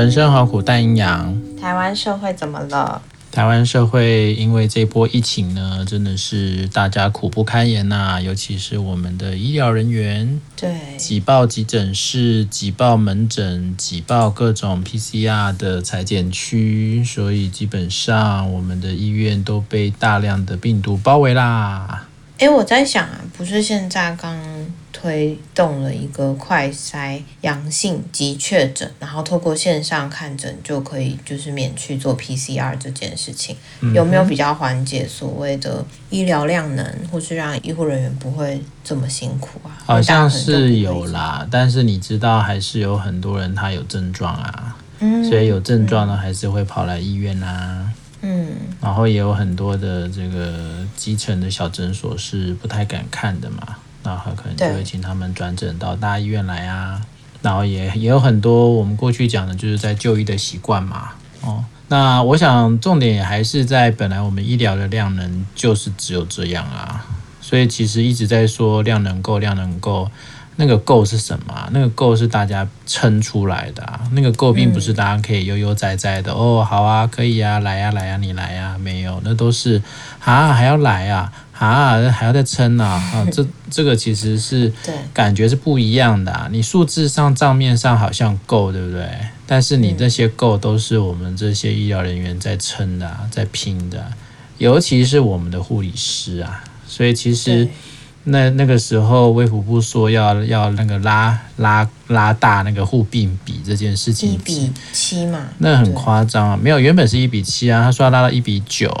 人生好苦，但阴阳。台湾社会怎么了？台湾社会因为这波疫情呢，真的是大家苦不堪言呐、啊，尤其是我们的医疗人员，对，挤爆急诊室，挤爆门诊，挤爆各种 PCR 的裁剪区，所以基本上我们的医院都被大量的病毒包围啦。哎，我在想啊，不是现在刚推动了一个快筛阳性及确诊，然后透过线上看诊就可以，就是免去做 PCR 这件事情，嗯、有没有比较缓解所谓的医疗量能，或是让医护人员不会这么辛苦啊？好像是有啦，但是你知道，还是有很多人他有症状啊，嗯，所以有症状呢，还是会跑来医院啊。嗯，然后也有很多的这个基层的小诊所是不太敢看的嘛，然后可能就会请他们转诊到大医院来啊。然后也也有很多我们过去讲的就是在就医的习惯嘛。哦，那我想重点也还是在本来我们医疗的量能就是只有这样啊，所以其实一直在说量能够，量能够。那个够是什么？那个够是大家撑出来的啊。那个够并不是大家可以悠悠哉哉的、哦，好啊，可以啊，来呀、啊，来呀、啊，你来呀、啊，没有，那都是啊，还要来啊，啊，还要再撑啊，啊，这这个其实是感觉是不一样的啊。你数字上账面上好像够，对不对？但是你这些够都是我们这些医疗人员在撑的、啊，在拼的，尤其是我们的护理师啊。所以其实。那那个时候，卫福部说要要那个拉拉拉大那个护病比这件事情，一比七嘛，那很夸张啊！没有，原本是一比七啊，他说要拉到一比九。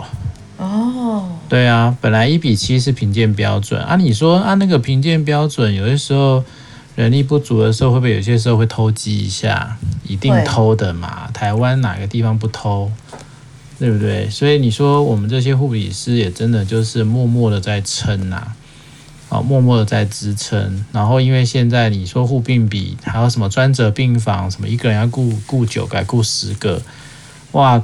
哦，对啊，本来一比七是评鉴标准啊。你说啊，那个评鉴标准，有些时候人力不足的时候，会不会有些时候会偷鸡一下？一定偷的嘛，台湾哪个地方不偷？对不对？所以你说我们这些护理师也真的就是默默的在撑呐、啊。啊，默默的在支撑，然后因为现在你说护病比，还有什么专责病房，什么一个人要顾顾九个，顾十个，哇，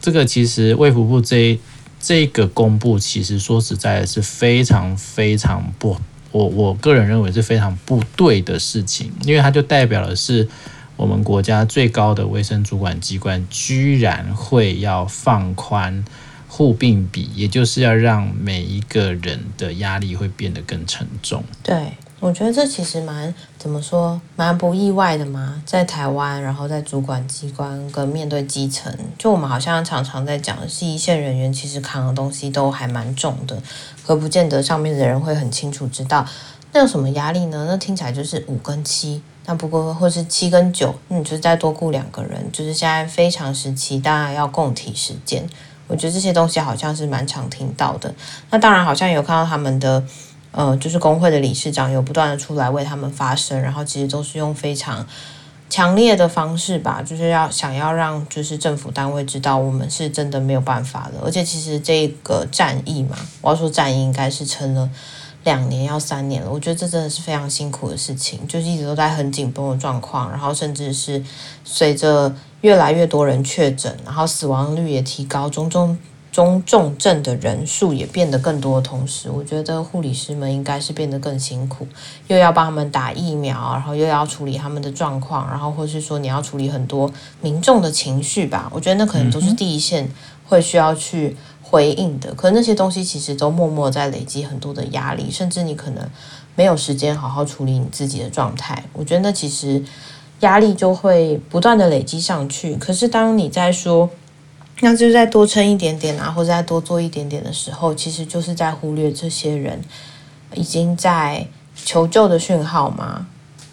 这个其实卫福部这这个公布，其实说实在的是非常非常不，我我个人认为是非常不对的事情，因为它就代表的是我们国家最高的卫生主管机关居然会要放宽。护病比，也就是要让每一个人的压力会变得更沉重。对，我觉得这其实蛮怎么说，蛮不意外的嘛。在台湾，然后在主管机关跟面对基层，就我们好像常常在讲是一线人员，其实扛的东西都还蛮重的，可不见得上面的人会很清楚知道那有什么压力呢？那听起来就是五跟七，那不过或是七跟九，那你就再多雇两个人，就是现在非常时期，当然要共体时艰。我觉得这些东西好像是蛮常听到的。那当然，好像有看到他们的，呃，就是工会的理事长有不断的出来为他们发声，然后其实都是用非常强烈的方式吧，就是要想要让就是政府单位知道我们是真的没有办法了。而且其实这个战役嘛，我要说战役应该是撑了两年要三年了。我觉得这真的是非常辛苦的事情，就是一直都在很紧绷的状况，然后甚至是随着。越来越多人确诊，然后死亡率也提高，种种中重症的人数也变得更多的同时，我觉得护理师们应该是变得更辛苦，又要帮他们打疫苗，然后又要处理他们的状况，然后或是说你要处理很多民众的情绪吧，我觉得那可能都是第一线会需要去回应的，可能那些东西其实都默默在累积很多的压力，甚至你可能没有时间好好处理你自己的状态，我觉得那其实。压力就会不断的累积上去。可是当你在说，那就再多撑一点点啊，或者再多做一点点的时候，其实就是在忽略这些人已经在求救的讯号嘛。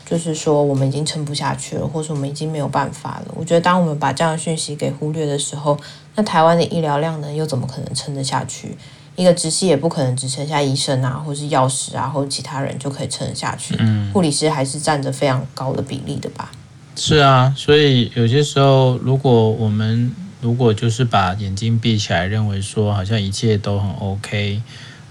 就是说，我们已经撑不下去了，或者我们已经没有办法了。我觉得，当我们把这样的讯息给忽略的时候，那台湾的医疗量呢，又怎么可能撑得下去？一个直系也不可能只剩下医生啊，或是药师啊，或者其他人就可以撑得下去。嗯，护理师还是占着非常高的比例的吧？是啊，所以有些时候，如果我们如果就是把眼睛闭起来，认为说好像一切都很 OK，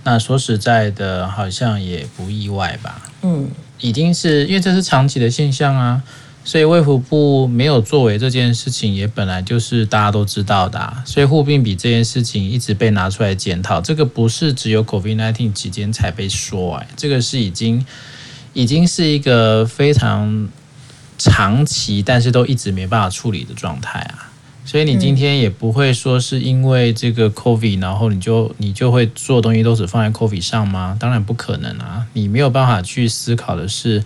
那说实在的，好像也不意外吧？嗯，已经是因为这是长期的现象啊。所以卫福部没有作为这件事情，也本来就是大家都知道的啊。所以护病比这件事情一直被拿出来检讨，这个不是只有 COVID-19 期间才被说，哎，这个是已经已经是一个非常长期但是都一直没办法处理的状态啊。所以你今天也不会说是因为这个 COVID，然后你就你就会做东西都只放在 COVID 上吗？当然不可能啊！你没有办法去思考的是，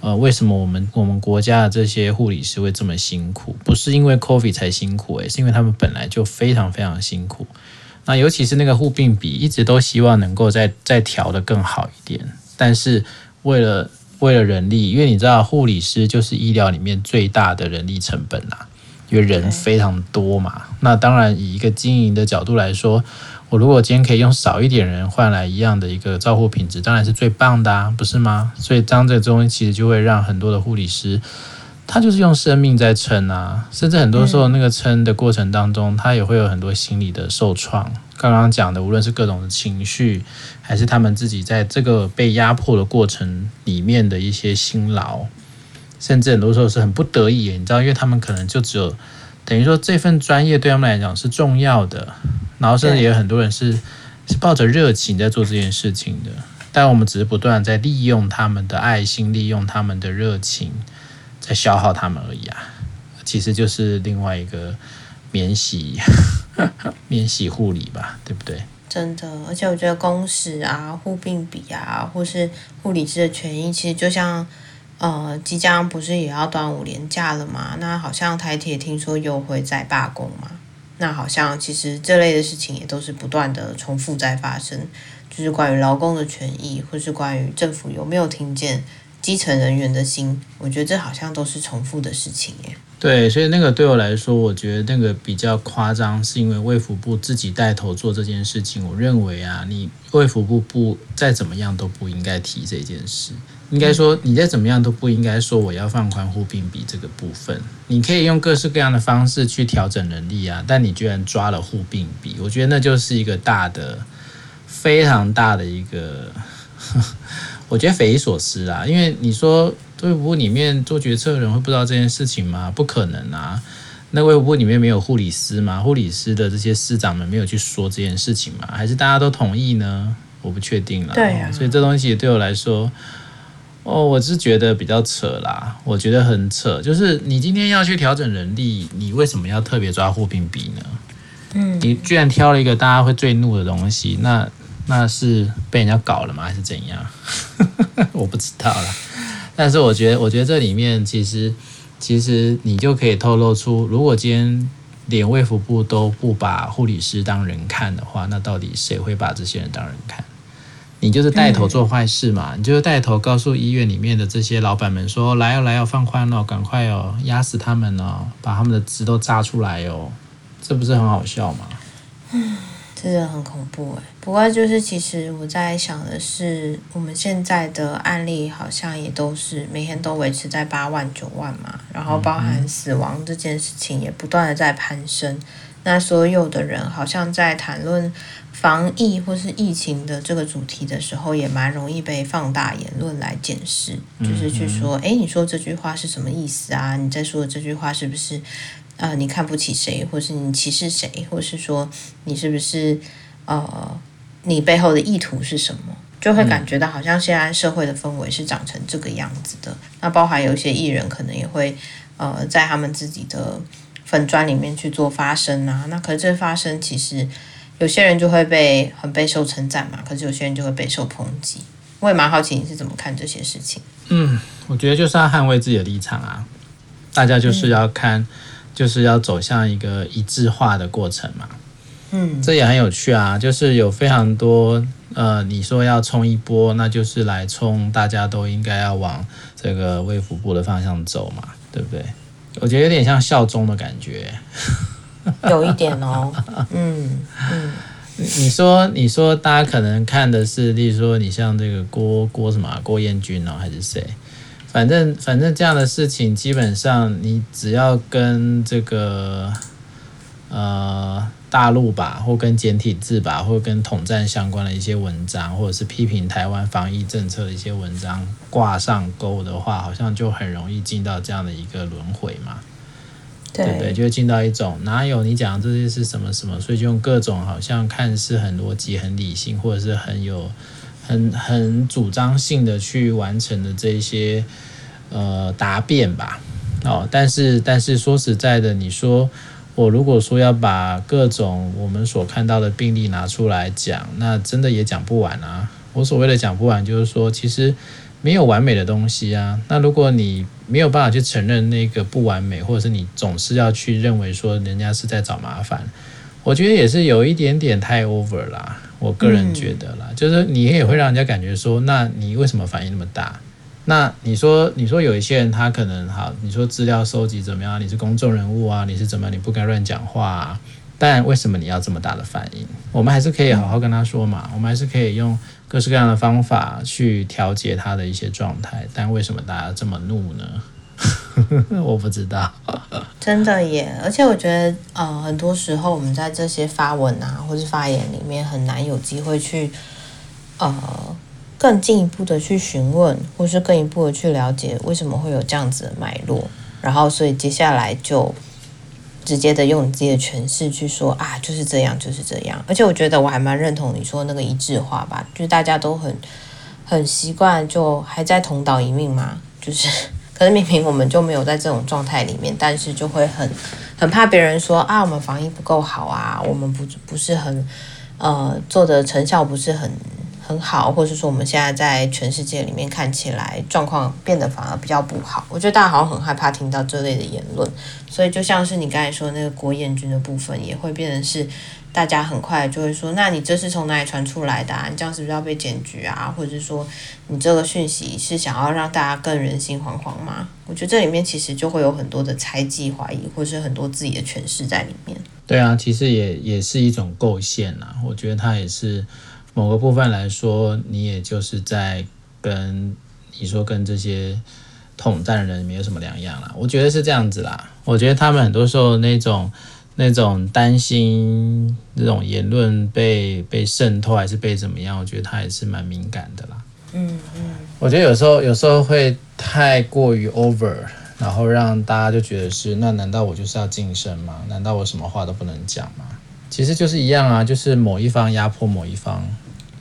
呃，为什么我们我们国家的这些护理师会这么辛苦？不是因为 COVID 才辛苦，诶，是因为他们本来就非常非常辛苦。那尤其是那个护病比，一直都希望能够再再调得更好一点，但是为了为了人力，因为你知道护理师就是医疗里面最大的人力成本啊。因为人非常多嘛，那当然以一个经营的角度来说，我如果今天可以用少一点人换来一样的一个照护品质，当然是最棒的啊，不是吗？所以当这个东西其实就会让很多的护理师，他就是用生命在撑啊，甚至很多时候那个撑的过程当中，他也会有很多心理的受创。刚刚讲的，无论是各种的情绪，还是他们自己在这个被压迫的过程里面的一些辛劳。甚至很多时候是很不得已，你知道，因为他们可能就只有等于说这份专业对他们来讲是重要的，然后甚至也有很多人是是抱着热情在做这件事情的，但我们只是不断在利用他们的爱心，利用他们的热情，在消耗他们而已啊，其实就是另外一个免洗 免洗护理吧，对不对？真的，而且我觉得工时啊、护病比啊，或是护理师的权益，其实就像。呃，即将不是也要端午连假了吗？那好像台铁听说又会再罢工嘛。那好像其实这类的事情也都是不断的重复在发生，就是关于劳工的权益，或是关于政府有没有听见基层人员的心。我觉得这好像都是重复的事情耶。对，所以那个对我来说，我觉得那个比较夸张，是因为卫福部自己带头做这件事情。我认为啊，你卫福部不再怎么样都不应该提这件事。应该说，你再怎么样都不应该说我要放宽护病比这个部分。你可以用各式各样的方式去调整能力啊，但你居然抓了护病比，我觉得那就是一个大的、非常大的一个，我觉得匪夷所思啊。因为你说卫福部里面做决策的人会不知道这件事情吗？不可能啊。那卫福部里面没有护理师吗？护理师的这些师长们没有去说这件事情吗？还是大家都同意呢？我不确定了。对啊。所以这东西对我来说。哦，我是觉得比较扯啦，我觉得很扯。就是你今天要去调整人力，你为什么要特别抓护病比呢？嗯，你居然挑了一个大家会最怒的东西，那那是被人家搞了吗？还是怎样？我不知道啦。但是我觉得，我觉得这里面其实其实你就可以透露出，如果今天连卫福部都不把护理师当人看的话，那到底谁会把这些人当人看？你就是带头做坏事嘛？你就是带头告诉医院里面的这些老板们说：“来哦，来哦，放宽哦，赶快哦，压死他们哦，把他们的汁都榨出来哦，这不是很好笑吗？”嗯，真的很恐怖哎。不过就是其实我在想的是，我们现在的案例好像也都是每天都维持在八万九万嘛，然后包含死亡这件事情也不断的在攀升。那所有的人好像在谈论。防疫或是疫情的这个主题的时候，也蛮容易被放大言论来检视，就是去说，哎，你说这句话是什么意思啊？你在说的这句话是不是，呃，你看不起谁，或是你歧视谁，或是说你是不是，呃，你背后的意图是什么？就会感觉到好像现在社会的氛围是长成这个样子的。那包含有一些艺人可能也会，呃，在他们自己的粉砖里面去做发声啊。那可是这发声其实。有些人就会被很备受称赞嘛，可是有些人就会备受抨击。我也蛮好奇你是怎么看这些事情。嗯，我觉得就是要捍卫自己的立场啊，大家就是要看，嗯、就是要走向一个一致化的过程嘛。嗯，这也很有趣啊，就是有非常多呃，你说要冲一波，那就是来冲，大家都应该要往这个卫福部的方向走嘛，对不对？我觉得有点像效忠的感觉。有一点哦，嗯嗯，你说你说大家可能看的是，例如说你像这个郭郭什么郭彦军哦，还是谁？反正反正这样的事情，基本上你只要跟这个呃大陆吧，或跟简体字吧，或跟统战相关的一些文章，或者是批评台湾防疫政策的一些文章挂上钩的话，好像就很容易进到这样的一个轮回嘛。对，对不对？就会进到一种哪有你讲的这些是什么什么，所以就用各种好像看似很逻辑、很理性，或者是很有很很主张性的去完成的这些呃答辩吧。哦，但是但是说实在的，你说我如果说要把各种我们所看到的病例拿出来讲，那真的也讲不完啊。我所谓的讲不完，就是说其实没有完美的东西啊。那如果你没有办法去承认那个不完美，或者是你总是要去认为说人家是在找麻烦，我觉得也是有一点点太 over 啦。我个人觉得啦，嗯、就是你也会让人家感觉说，那你为什么反应那么大？那你说，你说有一些人他可能好，你说资料收集怎么样？你是公众人物啊，你是怎么？你不该乱讲话啊。但为什么你要这么大的反应？我们还是可以好好跟他说嘛，我们还是可以用各式各样的方法去调节他的一些状态。但为什么大家这么怒呢？我不知道，真的耶。而且我觉得，呃，很多时候我们在这些发文啊，或是发言里面，很难有机会去，呃。更进一步的去询问，或是更一步的去了解为什么会有这样子的脉络，然后所以接下来就直接的用你自己的诠释去说啊，就是这样，就是这样。而且我觉得我还蛮认同你说那个一致化吧，就是大家都很很习惯，就还在同岛一命嘛，就是 可是明明我们就没有在这种状态里面，但是就会很很怕别人说啊，我们防疫不够好啊，我们不不是很呃做的成效不是很。很好，或者是说我们现在在全世界里面看起来状况变得反而比较不好，我觉得大家好像很害怕听到这类的言论，所以就像是你刚才说那个郭彦军的部分，也会变成是大家很快就会说，那你这是从哪里传出来的啊？你这样是不是要被检举啊？或者是说你这个讯息是想要让大家更人心惶惶吗？我觉得这里面其实就会有很多的猜忌、怀疑，或是很多自己的诠释在里面。对啊，其实也也是一种构陷啊，我觉得它也是。某个部分来说，你也就是在跟你说跟这些统战的人没有什么两样啦。我觉得是这样子啦。我觉得他们很多时候那种那种担心这种言论被被渗透还是被怎么样，我觉得他也是蛮敏感的啦。嗯嗯。我觉得有时候有时候会太过于 over，然后让大家就觉得是那难道我就是要晋升吗？难道我什么话都不能讲吗？其实就是一样啊，就是某一方压迫某一方。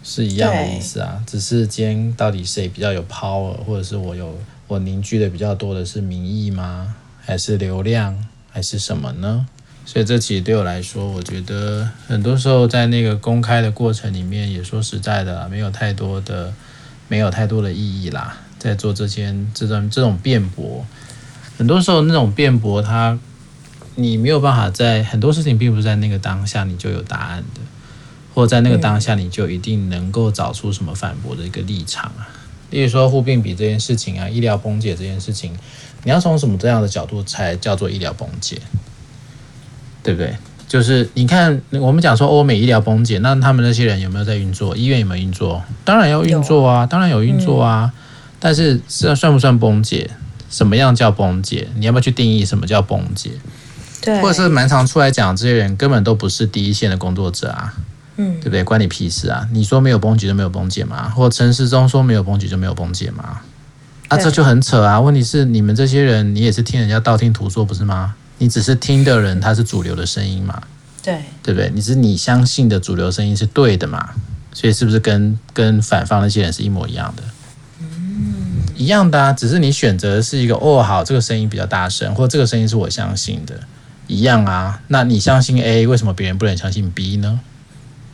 是一样的意思啊，只是今天到底谁比较有 power，或者是我有我凝聚的比较多的是民意吗？还是流量，还是什么呢？所以这其实对我来说，我觉得很多时候在那个公开的过程里面，也说实在的，没有太多的没有太多的意义啦。在做这些这种这种辩驳，很多时候那种辩驳，它你没有办法在很多事情，并不是在那个当下你就有答案的。或在那个当下，你就一定能够找出什么反驳的一个立场啊？例如说护病比这件事情啊，医疗崩解这件事情，你要从什么这样的角度才叫做医疗崩解？对不对？就是你看，我们讲说欧美医疗崩解，那他们那些人有没有在运作？医院有没有运作？当然要运作啊，当然有运作啊。但是这算不算崩解？什么样叫崩解？你要不要去定义什么叫崩解？对，或者是蛮常出来讲，这些人根本都不是第一线的工作者啊。嗯，对不对？关你屁事啊！你说没有崩解就没有崩解吗？或陈时中说没有崩解就没有崩解吗？啊，这就很扯啊！问题是你们这些人，你也是听人家道听途说不是吗？你只是听的人，他是主流的声音嘛？对，对不对？你是你相信的主流声音是对的嘛？所以是不是跟跟反方那些人是一模一样的？嗯，一样的啊，只是你选择的是一个哦，好，这个声音比较大声，或这个声音是我相信的，一样啊。那你相信 A，为什么别人不能相信 B 呢？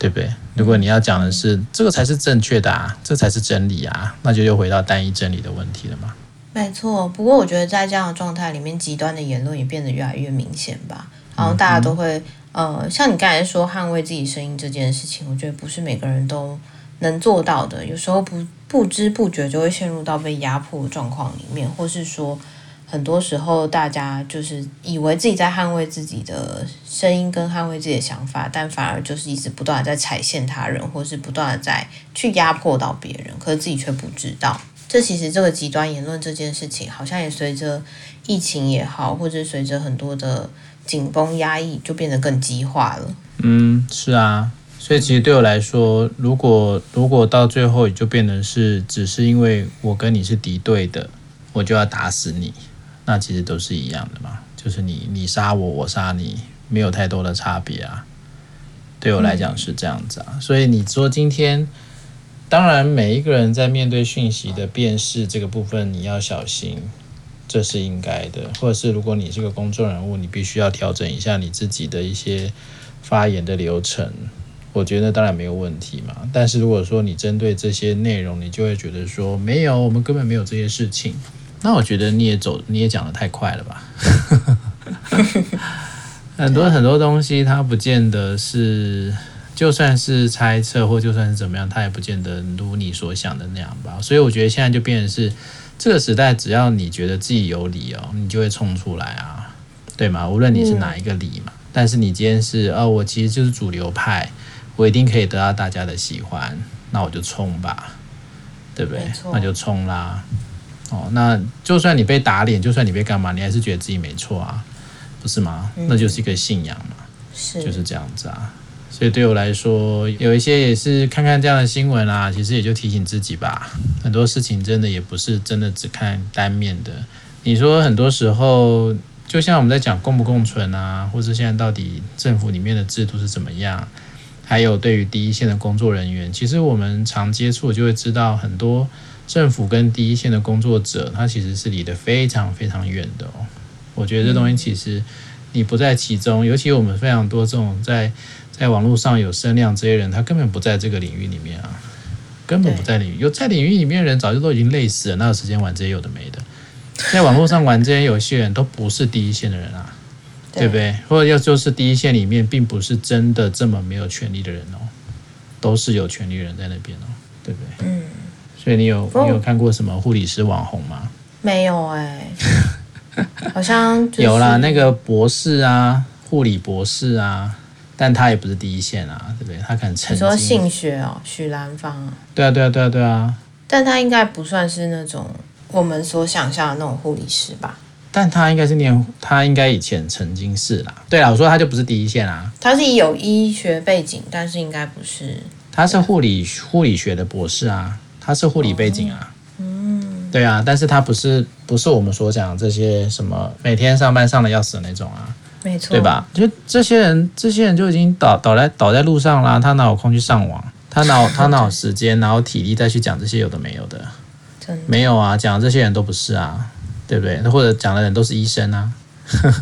对不对？如果你要讲的是这个才是正确的啊，这才是真理啊，那就又回到单一真理的问题了嘛。没错，不过我觉得在这样的状态里面，极端的言论也变得越来越明显吧。然后大家都会，呃，像你刚才说捍卫自己声音这件事情，我觉得不是每个人都能做到的。有时候不不知不觉就会陷入到被压迫的状况里面，或是说。很多时候，大家就是以为自己在捍卫自己的声音跟捍卫自己的想法，但反而就是一直不断的在踩线他人，或是不断的在去压迫到别人，可是自己却不知道。这其实这个极端言论这件事情，好像也随着疫情也好，或者随着很多的紧绷压抑，就变得更激化了。嗯，是啊，所以其实对我来说，如果如果到最后也就变成是，只是因为我跟你是敌对的，我就要打死你。那其实都是一样的嘛，就是你你杀我，我杀你，没有太多的差别啊。对我来讲是这样子啊，所以你说今天，当然每一个人在面对讯息的辨识这个部分，你要小心，这是应该的，或者是如果你是个公众人物，你必须要调整一下你自己的一些发言的流程。我觉得当然没有问题嘛。但是如果说你针对这些内容，你就会觉得说没有，我们根本没有这些事情。那我觉得你也走，你也讲的太快了吧？很多很多东西，它不见得是，就算是猜测或就算是怎么样，它也不见得如你所想的那样吧。所以我觉得现在就变成是。这个时代，只要你觉得自己有理哦，你就会冲出来啊，对吗？无论你是哪一个理嘛，嗯、但是你今天是哦，我其实就是主流派，我一定可以得到大家的喜欢，那我就冲吧，对不对？那就冲啦。哦，那就算你被打脸，就算你被干嘛，你还是觉得自己没错啊，不是吗？嗯、那就是一个信仰嘛，是就是这样子啊。所以对我来说，有一些也是看看这样的新闻啊，其实也就提醒自己吧。很多事情真的也不是真的只看单面的。你说很多时候，就像我们在讲共不共存啊，或是现在到底政府里面的制度是怎么样，还有对于第一线的工作人员，其实我们常接触就会知道，很多政府跟第一线的工作者，他其实是离得非常非常远的哦。我觉得这东西其实你不在其中，尤其我们非常多这种在。在网络上有声量这些人，他根本不在这个领域里面啊，根本不在领域。有在领域里面的人，早就都已经累死了，哪有时间玩这些有的没的？在网络上玩这些游戏的人都不是第一线的人啊，对，对不对？或者要就是第一线里面，并不是真的这么没有权利的人哦，都是有权利的人在那边哦，对不对？嗯。所以你有你有看过什么护理师网红吗？没有哎、欸，好像、就是、有啦，那个博士啊，护理博士啊。但他也不是第一线啊，对不对？他可能曾经说性学哦，许兰芳啊。对啊，对啊，对啊，对啊。但他应该不算是那种我们所想象的那种护理师吧？但他应该是念，他应该以前曾经是啦。对啊，我说他就不是第一线啊。他是有医学背景，但是应该不是。他是护理护理学的博士啊，他是护理背景啊。嗯。对啊，但是他不是不是我们所讲这些什么每天上班上的要死的那种啊。没错，对吧？就这些人，这些人就已经倒倒在倒在路上啦。他哪有空去上网？他哪有 他哪有时间，哪有体力再去讲这些有的没有的？没有啊！讲的这些人都不是啊，对不对？或者讲的人都是医生啊。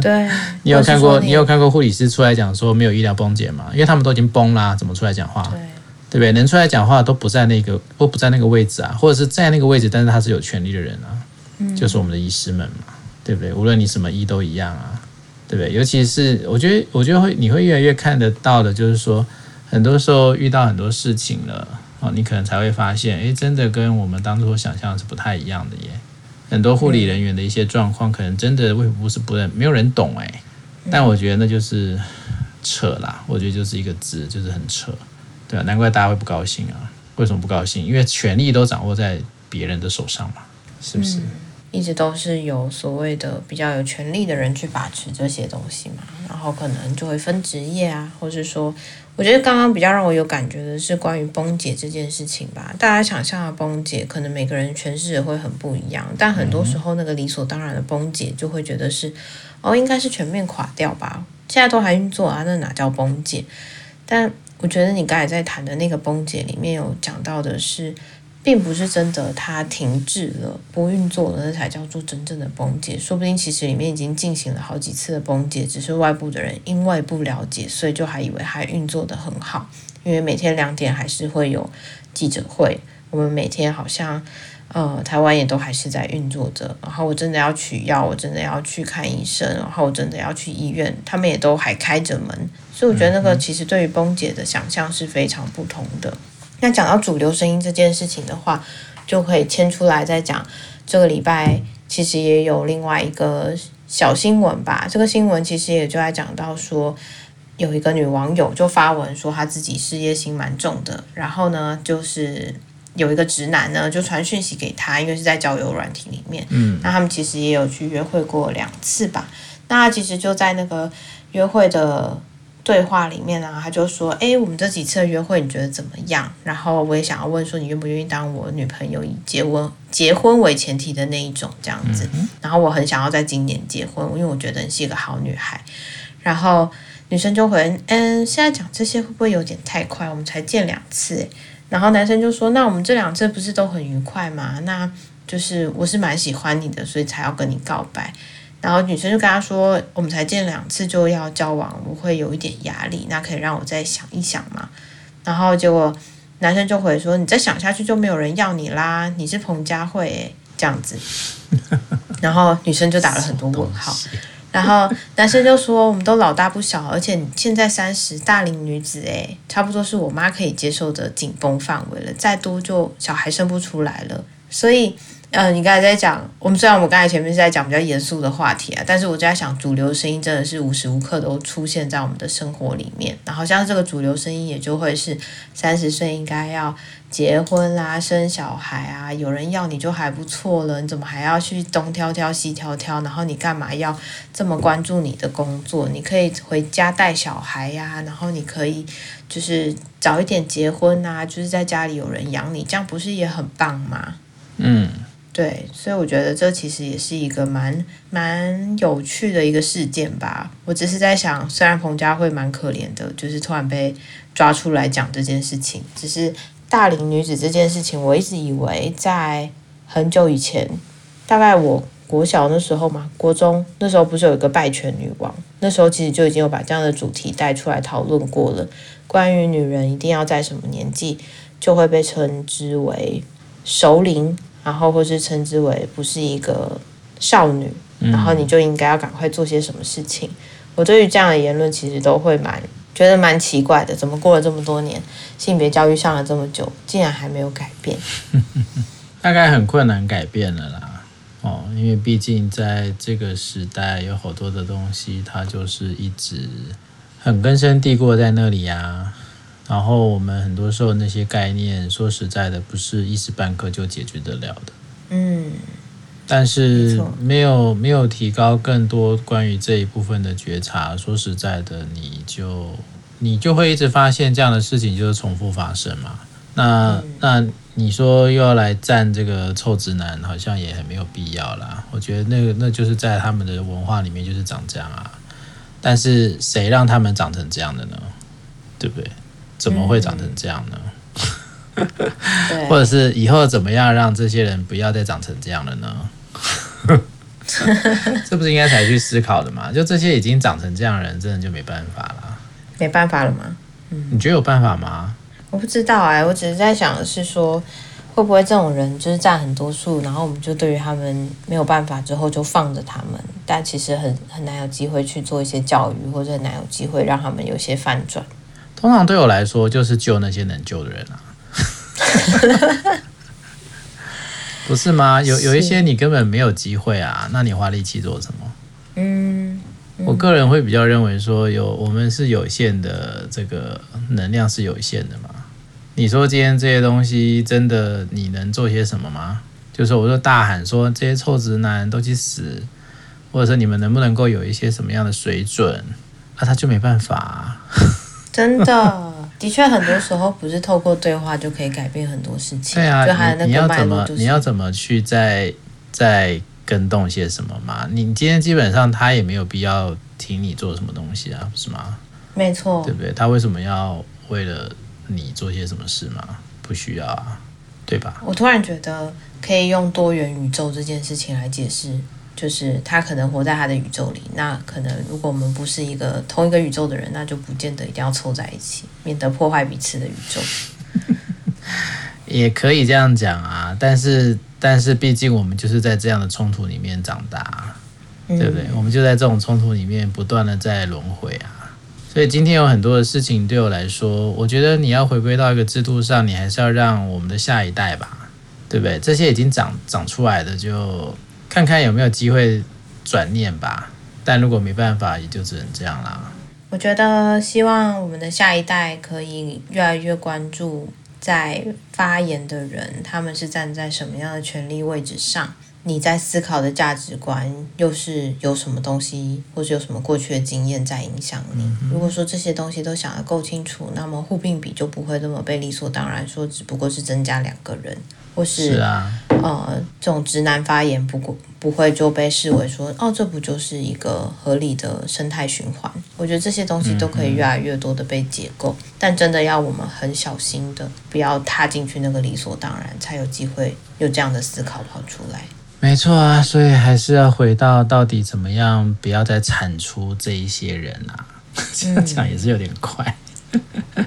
对，你有看过你，你有看过护理师出来讲说没有医疗崩解吗？因为他们都已经崩啦，怎么出来讲话？对，对不对？能出来讲话都不在那个都不在那个位置啊，或者是在那个位置，但是他是有权利的人啊，嗯、就是我们的医师们嘛，对不对？无论你什么医都一样啊。对不对？尤其是我觉得，我觉得会你会越来越看得到的，就是说，很多时候遇到很多事情了，哦，你可能才会发现，哎，真的跟我们当初想象是不太一样的耶。很多护理人员的一些状况，可能真的为不是不认，没有人懂哎。但我觉得那就是扯啦，我觉得就是一个字，就是很扯，对啊，难怪大家会不高兴啊。为什么不高兴？因为权力都掌握在别人的手上嘛，是不是？一直都是由所谓的比较有权力的人去把持这些东西嘛，然后可能就会分职业啊，或是说，我觉得刚刚比较让我有感觉的是关于崩解这件事情吧。大家想象的崩解，可能每个人诠释也会很不一样，但很多时候那个理所当然的崩解，就会觉得是哦，应该是全面垮掉吧。现在都还运作啊，那哪叫崩解？但我觉得你刚才在谈的那个崩解里面有讲到的是。并不是真的，它停滞了，不运作了，那才叫做真正的崩解。说不定其实里面已经进行了好几次的崩解，只是外部的人因为不了解，所以就还以为还运作得很好。因为每天两点还是会有记者会，我们每天好像呃台湾也都还是在运作着。然后我真的要取药，我真的要去看医生，然后我真的要去医院，他们也都还开着门。所以我觉得那个其实对于崩解的想象是非常不同的。那讲到主流声音这件事情的话，就可以牵出来再讲。这个礼拜其实也有另外一个小新闻吧。这个新闻其实也就在讲到说，有一个女网友就发文说她自己事业心蛮重的，然后呢，就是有一个直男呢就传讯息给她，因为是在交友软体里面。嗯，那他们其实也有去约会过两次吧。那他其实就在那个约会的。对话里面呢，他就说：“哎，我们这几次的约会你觉得怎么样？然后我也想要问说，你愿不愿意当我女朋友，以结婚结婚为前提的那一种这样子。然后我很想要在今年结婚，因为我觉得你是一个好女孩。然后女生就回：嗯，现在讲这些会不会有点太快？我们才见两次。然后男生就说：那我们这两次不是都很愉快吗？那就是我是蛮喜欢你的，所以才要跟你告白。然后女生就跟他说：“我们才见两次就要交往，我会有一点压力，那可以让我再想一想嘛？”然后结果男生就回说：“你再想下去就没有人要你啦，你是彭佳慧诶，这样子。”然后女生就打了很多问号。然后男生就说：“我们都老大不小，而且你现在三十，大龄女子诶，差不多是我妈可以接受的紧绷范围了，再多就小孩生不出来了。”所以。嗯、呃，你刚才在讲，我们虽然我们刚才前面是在讲比较严肃的话题啊，但是我就在想，主流声音真的是无时无刻都出现在我们的生活里面。然后像这个主流声音，也就会是 三十岁应该要结婚啦、生小孩啊，有人要你就还不错了，你怎么还要去东挑挑西挑挑？然后你干嘛要这么关注你的工作？你可以回家带小孩呀、啊，然后你可以就是早一点结婚啊，就是在家里有人养你，这样不是也很棒吗？嗯。对，所以我觉得这其实也是一个蛮蛮有趣的一个事件吧。我只是在想，虽然彭佳慧蛮可怜的，就是突然被抓出来讲这件事情，只是大龄女子这件事情，我一直以为在很久以前，大概我国小那时候嘛，国中那时候不是有一个败犬女王，那时候其实就已经有把这样的主题带出来讨论过了。关于女人一定要在什么年纪就会被称之为熟龄。然后，或是称之为不是一个少女，然后你就应该要赶快做些什么事情。我对于这样的言论，其实都会蛮觉得蛮奇怪的。怎么过了这么多年，性别教育上了这么久，竟然还没有改变？大概很困难改变了啦。哦，因为毕竟在这个时代，有好多的东西，它就是一直很根深蒂固在那里呀。然后我们很多时候那些概念，说实在的，不是一时半刻就解决得了的。嗯，但是没有没有提高更多关于这一部分的觉察，说实在的，你就你就会一直发现这样的事情就是重复发生嘛。那、嗯、那你说又要来站这个臭直男，好像也很没有必要啦。我觉得那个那就是在他们的文化里面就是长这样啊。但是谁让他们长成这样的呢？对不对？怎么会长成这样呢？嗯、或者是以后怎么样让这些人不要再长成这样了呢？这不是应该才去思考的吗？就这些已经长成这样的人，真的就没办法了。没办法了吗？嗯，你觉得有办法吗？我不知道哎、欸，我只是在想的是说，会不会这种人就是占很多数，然后我们就对于他们没有办法之后就放着他们，但其实很很难有机会去做一些教育，或者很难有机会让他们有些反转。通常对我来说，就是救那些能救的人啊，不是吗？有有一些你根本没有机会啊，那你花力气做什么？嗯，嗯，我个人会比较认为说，有我们是有限的，这个能量是有限的嘛。你说今天这些东西真的你能做些什么吗？就是我说大喊说这些臭直男都去死，或者说你们能不能够有一些什么样的水准？那、啊、他就没办法、啊。真的，的确，很多时候不是透过对话就可以改变很多事情。对啊，就还有那个你要怎么，你要怎么去再再更动些什么嘛？你今天基本上他也没有必要听你做什么东西啊，不是吗？没错，对不对？他为什么要为了你做些什么事吗？不需要啊，对吧？我突然觉得可以用多元宇宙这件事情来解释。就是他可能活在他的宇宙里，那可能如果我们不是一个同一个宇宙的人，那就不见得一定要凑在一起，免得破坏彼此的宇宙。也可以这样讲啊，但是但是毕竟我们就是在这样的冲突里面长大，对不对？嗯、我们就在这种冲突里面不断的在轮回啊。所以今天有很多的事情对我来说，我觉得你要回归到一个制度上，你还是要让我们的下一代吧，对不对？这些已经长长出来的就。看看有没有机会转念吧，但如果没办法，也就只能这样啦。我觉得希望我们的下一代可以越来越关注在发言的人，他们是站在什么样的权利位置上。你在思考的价值观又是有什么东西，或是有什么过去的经验在影响你？嗯、如果说这些东西都想得够清楚，那么互并比就不会那么被理所当然说，只不过是增加两个人，或是，是啊。呃，这种直男发言不过不会就被视为说，哦，这不就是一个合理的生态循环？我觉得这些东西都可以越来越多的被解构，但真的要我们很小心的，不要踏进去那个理所当然，才有机会有这样的思考跑出来。没错啊，所以还是要回到到底怎么样，不要再产出这一些人啊，这样讲也是有点快。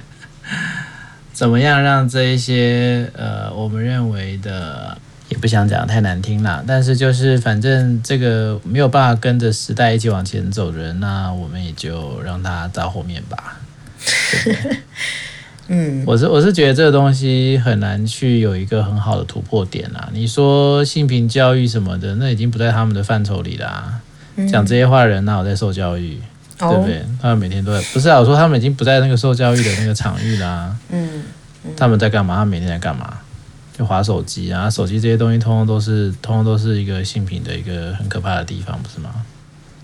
怎么样让这一些呃，我们认为的，也不想讲太难听啦，但是就是反正这个没有办法跟着时代一起往前走的人，那我们也就让他在后面吧。嗯，我是我是觉得这个东西很难去有一个很好的突破点啦。你说性平教育什么的，那已经不在他们的范畴里啦。讲这些话的人哪有在受教育？对不对？他们每天都在，不是啊？我说他们已经不在那个受教育的那个场域啦。嗯，他们在干嘛？他们每天在干嘛？就划手机啊，手机这些东西，通通都是，通通都是一个性平的一个很可怕的地方，不是吗？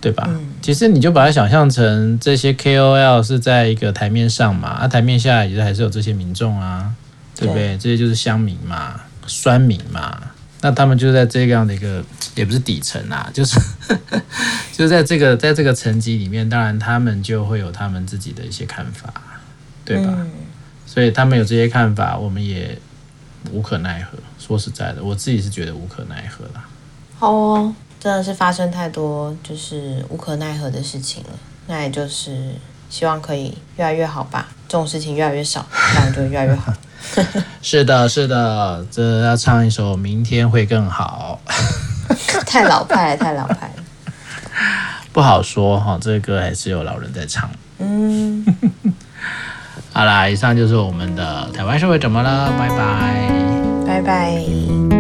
对吧？嗯、其实你就把它想象成这些 KOL 是在一个台面上嘛，啊，台面下也还是有这些民众啊，对不对？对，这些就是乡民嘛，酸民嘛。那他们就在这样的一个，也不是底层啊，就是 就在这个在这个层级里面，当然他们就会有他们自己的一些看法，对吧？嗯、所以他们有这些看法，我们也无可奈何。说实在的，我自己是觉得无可奈何啦。好哦，真的是发生太多就是无可奈何的事情了。那也就是希望可以越来越好吧，这种事情越来越少，这样就越来越好。是的，是的，这要唱一首《明天会更好》。太老派了，太老派了，不好说哈。这个歌还是有老人在唱。嗯，好啦，以上就是我们的台湾社会怎么了？拜拜，拜拜。